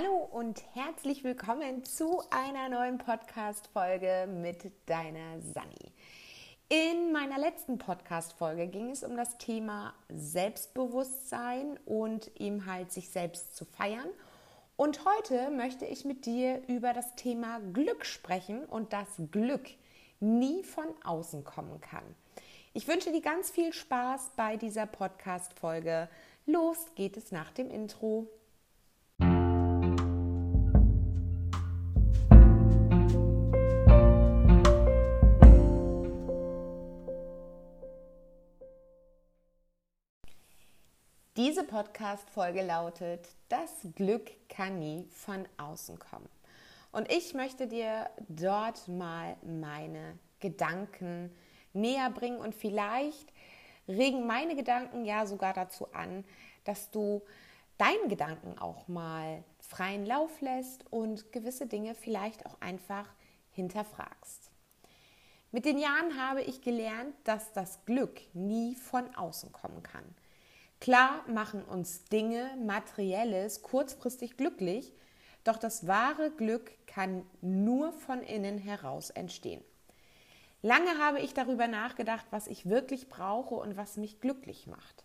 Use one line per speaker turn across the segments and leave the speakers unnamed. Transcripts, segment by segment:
Hallo und herzlich willkommen zu einer neuen Podcast-Folge mit deiner Sani. In meiner letzten Podcast-Folge ging es um das Thema Selbstbewusstsein und eben halt sich selbst zu feiern. Und heute möchte ich mit dir über das Thema Glück sprechen und dass Glück nie von außen kommen kann. Ich wünsche dir ganz viel Spaß bei dieser Podcast-Folge. Los geht es nach dem Intro. Diese Podcast-Folge lautet: Das Glück kann nie von außen kommen. Und ich möchte dir dort mal meine Gedanken näher bringen und vielleicht regen meine Gedanken ja sogar dazu an, dass du deinen Gedanken auch mal freien Lauf lässt und gewisse Dinge vielleicht auch einfach hinterfragst. Mit den Jahren habe ich gelernt, dass das Glück nie von außen kommen kann. Klar machen uns Dinge, Materielles kurzfristig glücklich, doch das wahre Glück kann nur von innen heraus entstehen. Lange habe ich darüber nachgedacht, was ich wirklich brauche und was mich glücklich macht.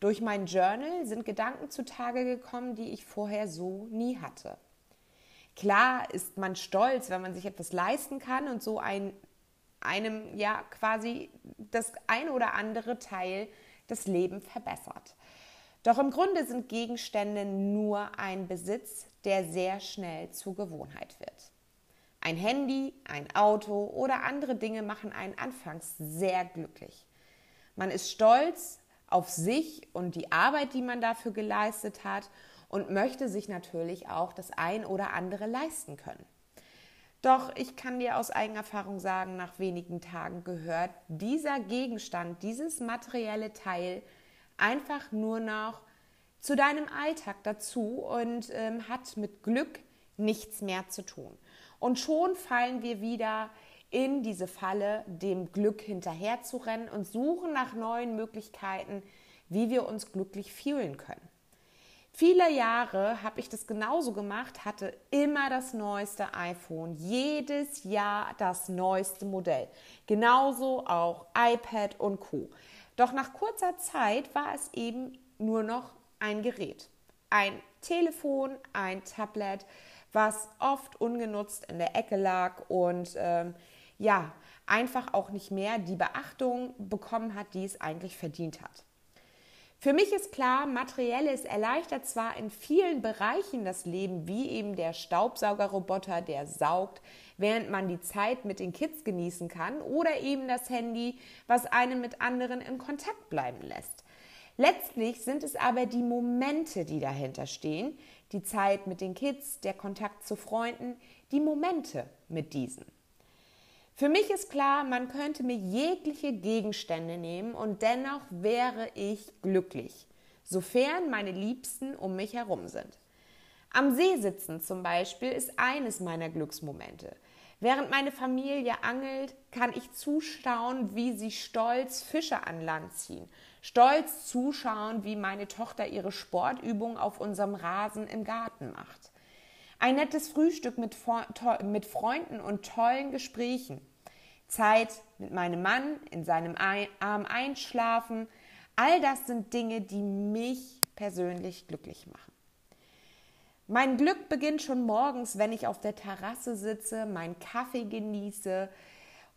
Durch mein Journal sind Gedanken zutage gekommen, die ich vorher so nie hatte. Klar ist man stolz, wenn man sich etwas leisten kann und so ein, einem ja quasi das eine oder andere Teil das Leben verbessert. Doch im Grunde sind Gegenstände nur ein Besitz, der sehr schnell zur Gewohnheit wird. Ein Handy, ein Auto oder andere Dinge machen einen anfangs sehr glücklich. Man ist stolz auf sich und die Arbeit, die man dafür geleistet hat und möchte sich natürlich auch das ein oder andere leisten können. Doch ich kann dir aus Eigenerfahrung sagen, nach wenigen Tagen gehört dieser Gegenstand, dieses materielle Teil einfach nur noch zu deinem Alltag dazu und ähm, hat mit Glück nichts mehr zu tun. Und schon fallen wir wieder in diese Falle, dem Glück hinterherzurennen und suchen nach neuen Möglichkeiten, wie wir uns glücklich fühlen können. Viele Jahre habe ich das genauso gemacht, hatte immer das neueste iPhone, jedes Jahr das neueste Modell. Genauso auch iPad und Co. Doch nach kurzer Zeit war es eben nur noch ein Gerät. Ein Telefon, ein Tablet, was oft ungenutzt in der Ecke lag und ähm, ja, einfach auch nicht mehr die Beachtung bekommen hat, die es eigentlich verdient hat. Für mich ist klar, materielles erleichtert zwar in vielen Bereichen das Leben, wie eben der Staubsaugerroboter, der saugt, während man die Zeit mit den Kids genießen kann, oder eben das Handy, was einen mit anderen in Kontakt bleiben lässt. Letztlich sind es aber die Momente, die dahinter stehen, die Zeit mit den Kids, der Kontakt zu Freunden, die Momente mit diesen. Für mich ist klar, man könnte mir jegliche Gegenstände nehmen und dennoch wäre ich glücklich, sofern meine Liebsten um mich herum sind. Am See sitzen zum Beispiel ist eines meiner Glücksmomente. Während meine Familie angelt, kann ich zuschauen, wie sie stolz Fische an Land ziehen. Stolz zuschauen, wie meine Tochter ihre Sportübung auf unserem Rasen im Garten macht. Ein nettes Frühstück mit, mit Freunden und tollen Gesprächen. Zeit mit meinem Mann in seinem Arm einschlafen. All das sind Dinge, die mich persönlich glücklich machen. Mein Glück beginnt schon morgens, wenn ich auf der Terrasse sitze, meinen Kaffee genieße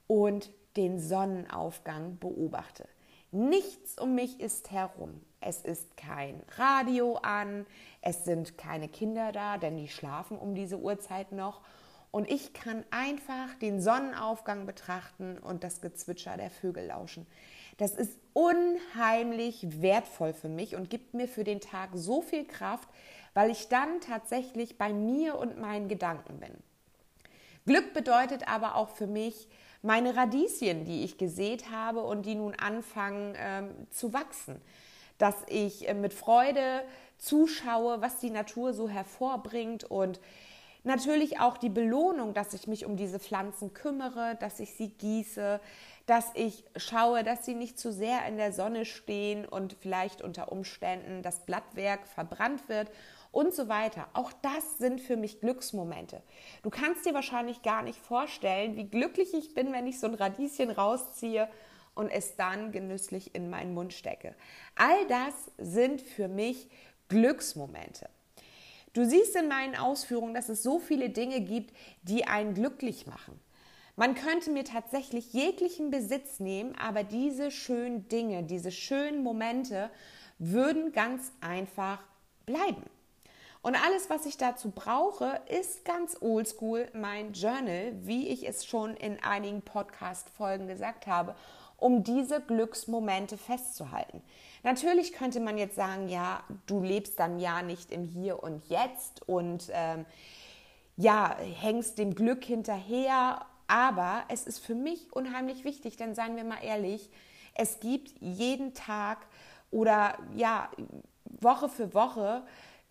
und den Sonnenaufgang beobachte. Nichts um mich ist herum. Es ist kein Radio an, es sind keine Kinder da, denn die schlafen um diese Uhrzeit noch. Und ich kann einfach den Sonnenaufgang betrachten und das Gezwitscher der Vögel lauschen. Das ist unheimlich wertvoll für mich und gibt mir für den Tag so viel Kraft, weil ich dann tatsächlich bei mir und meinen Gedanken bin. Glück bedeutet aber auch für mich, meine Radieschen, die ich gesät habe und die nun anfangen ähm, zu wachsen. Dass ich äh, mit Freude zuschaue, was die Natur so hervorbringt und natürlich auch die Belohnung, dass ich mich um diese Pflanzen kümmere, dass ich sie gieße, dass ich schaue, dass sie nicht zu sehr in der Sonne stehen und vielleicht unter Umständen das Blattwerk verbrannt wird und so weiter. Auch das sind für mich Glücksmomente. Du kannst dir wahrscheinlich gar nicht vorstellen, wie glücklich ich bin, wenn ich so ein Radieschen rausziehe und es dann genüsslich in meinen Mund stecke. All das sind für mich Glücksmomente. Du siehst in meinen Ausführungen, dass es so viele Dinge gibt, die einen glücklich machen. Man könnte mir tatsächlich jeglichen Besitz nehmen, aber diese schönen Dinge, diese schönen Momente würden ganz einfach bleiben. Und alles, was ich dazu brauche, ist ganz oldschool mein Journal, wie ich es schon in einigen Podcast-Folgen gesagt habe, um diese Glücksmomente festzuhalten. Natürlich könnte man jetzt sagen, ja, du lebst dann ja nicht im Hier und Jetzt und ähm, ja, hängst dem Glück hinterher. Aber es ist für mich unheimlich wichtig, denn seien wir mal ehrlich, es gibt jeden Tag oder ja, Woche für Woche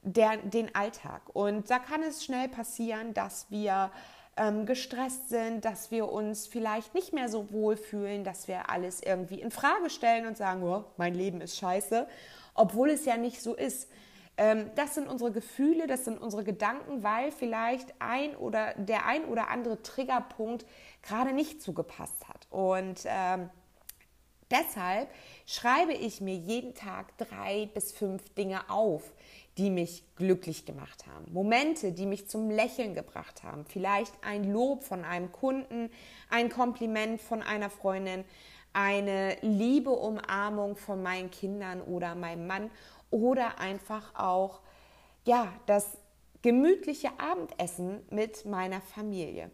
der, den Alltag. Und da kann es schnell passieren, dass wir ähm, gestresst sind, dass wir uns vielleicht nicht mehr so wohl fühlen, dass wir alles irgendwie in Frage stellen und sagen, oh, mein Leben ist scheiße, obwohl es ja nicht so ist. Ähm, das sind unsere Gefühle, das sind unsere Gedanken, weil vielleicht ein oder der ein oder andere Triggerpunkt gerade nicht zugepasst hat. Und ähm, deshalb schreibe ich mir jeden Tag drei bis fünf Dinge auf, die mich glücklich gemacht haben. Momente, die mich zum Lächeln gebracht haben. Vielleicht ein Lob von einem Kunden, ein Kompliment von einer Freundin, eine liebe Umarmung von meinen Kindern oder meinem Mann oder einfach auch ja, das gemütliche Abendessen mit meiner Familie.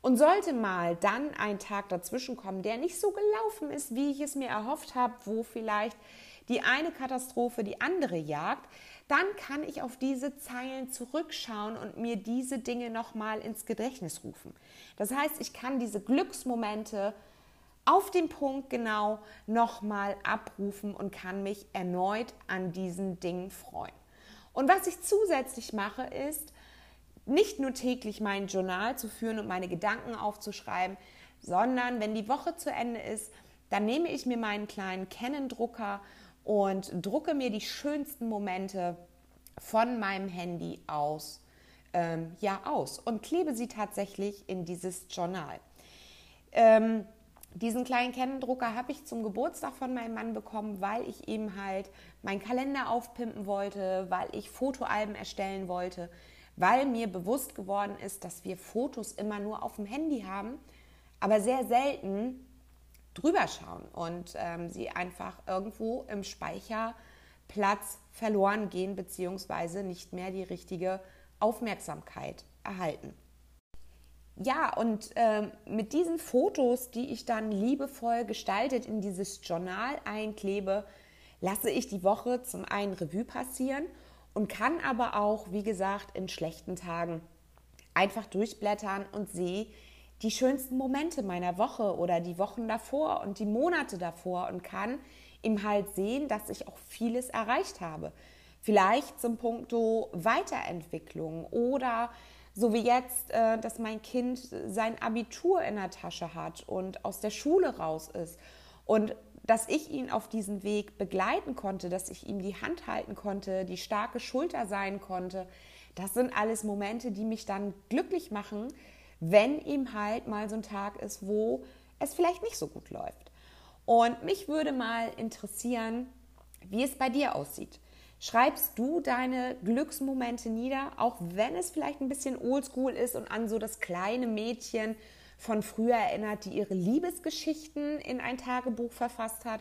Und sollte mal dann ein Tag dazwischen kommen, der nicht so gelaufen ist, wie ich es mir erhofft habe, wo vielleicht die eine Katastrophe die andere jagt, dann kann ich auf diese Zeilen zurückschauen und mir diese Dinge nochmal ins Gedächtnis rufen. Das heißt, ich kann diese Glücksmomente auf den Punkt genau nochmal abrufen und kann mich erneut an diesen Dingen freuen. Und was ich zusätzlich mache, ist, nicht nur täglich mein Journal zu führen und meine Gedanken aufzuschreiben, sondern wenn die Woche zu Ende ist, dann nehme ich mir meinen kleinen Canon-Drucker und drucke mir die schönsten Momente von meinem Handy aus, ähm, ja, aus und klebe sie tatsächlich in dieses Journal. Ähm, diesen kleinen Kennendrucker habe ich zum Geburtstag von meinem Mann bekommen, weil ich eben halt meinen Kalender aufpimpen wollte, weil ich Fotoalben erstellen wollte, weil mir bewusst geworden ist, dass wir Fotos immer nur auf dem Handy haben, aber sehr selten drüber schauen und ähm, sie einfach irgendwo im Speicherplatz verloren gehen bzw. nicht mehr die richtige Aufmerksamkeit erhalten. Ja, und äh, mit diesen Fotos, die ich dann liebevoll gestaltet in dieses Journal einklebe, lasse ich die Woche zum einen Revue passieren und kann aber auch, wie gesagt, in schlechten Tagen einfach durchblättern und sehe, die schönsten Momente meiner Woche oder die Wochen davor und die Monate davor und kann im halt sehen, dass ich auch vieles erreicht habe. Vielleicht zum Punkto Weiterentwicklung oder so wie jetzt, äh, dass mein Kind sein Abitur in der Tasche hat und aus der Schule raus ist und dass ich ihn auf diesem Weg begleiten konnte, dass ich ihm die Hand halten konnte, die starke Schulter sein konnte. Das sind alles Momente, die mich dann glücklich machen, wenn ihm halt mal so ein Tag ist, wo es vielleicht nicht so gut läuft. Und mich würde mal interessieren, wie es bei dir aussieht. Schreibst du deine Glücksmomente nieder, auch wenn es vielleicht ein bisschen oldschool ist und an so das kleine Mädchen von früher erinnert, die ihre Liebesgeschichten in ein Tagebuch verfasst hat?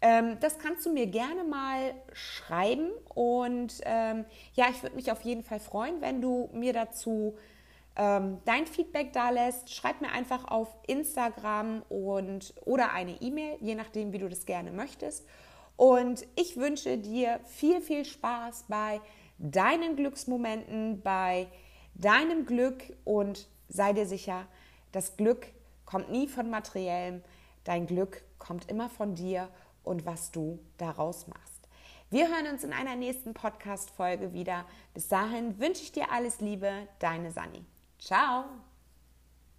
Ähm, das kannst du mir gerne mal schreiben und ähm, ja, ich würde mich auf jeden Fall freuen, wenn du mir dazu ähm, dein Feedback da lässt. Schreib mir einfach auf Instagram und oder eine E-Mail, je nachdem, wie du das gerne möchtest. Und ich wünsche dir viel, viel Spaß bei deinen Glücksmomenten, bei deinem Glück und sei dir sicher, das Glück kommt nie von materiellem, dein Glück kommt immer von dir und was du daraus machst. Wir hören uns in einer nächsten Podcast-Folge wieder. Bis dahin wünsche ich dir alles Liebe, deine Sani. Ciao!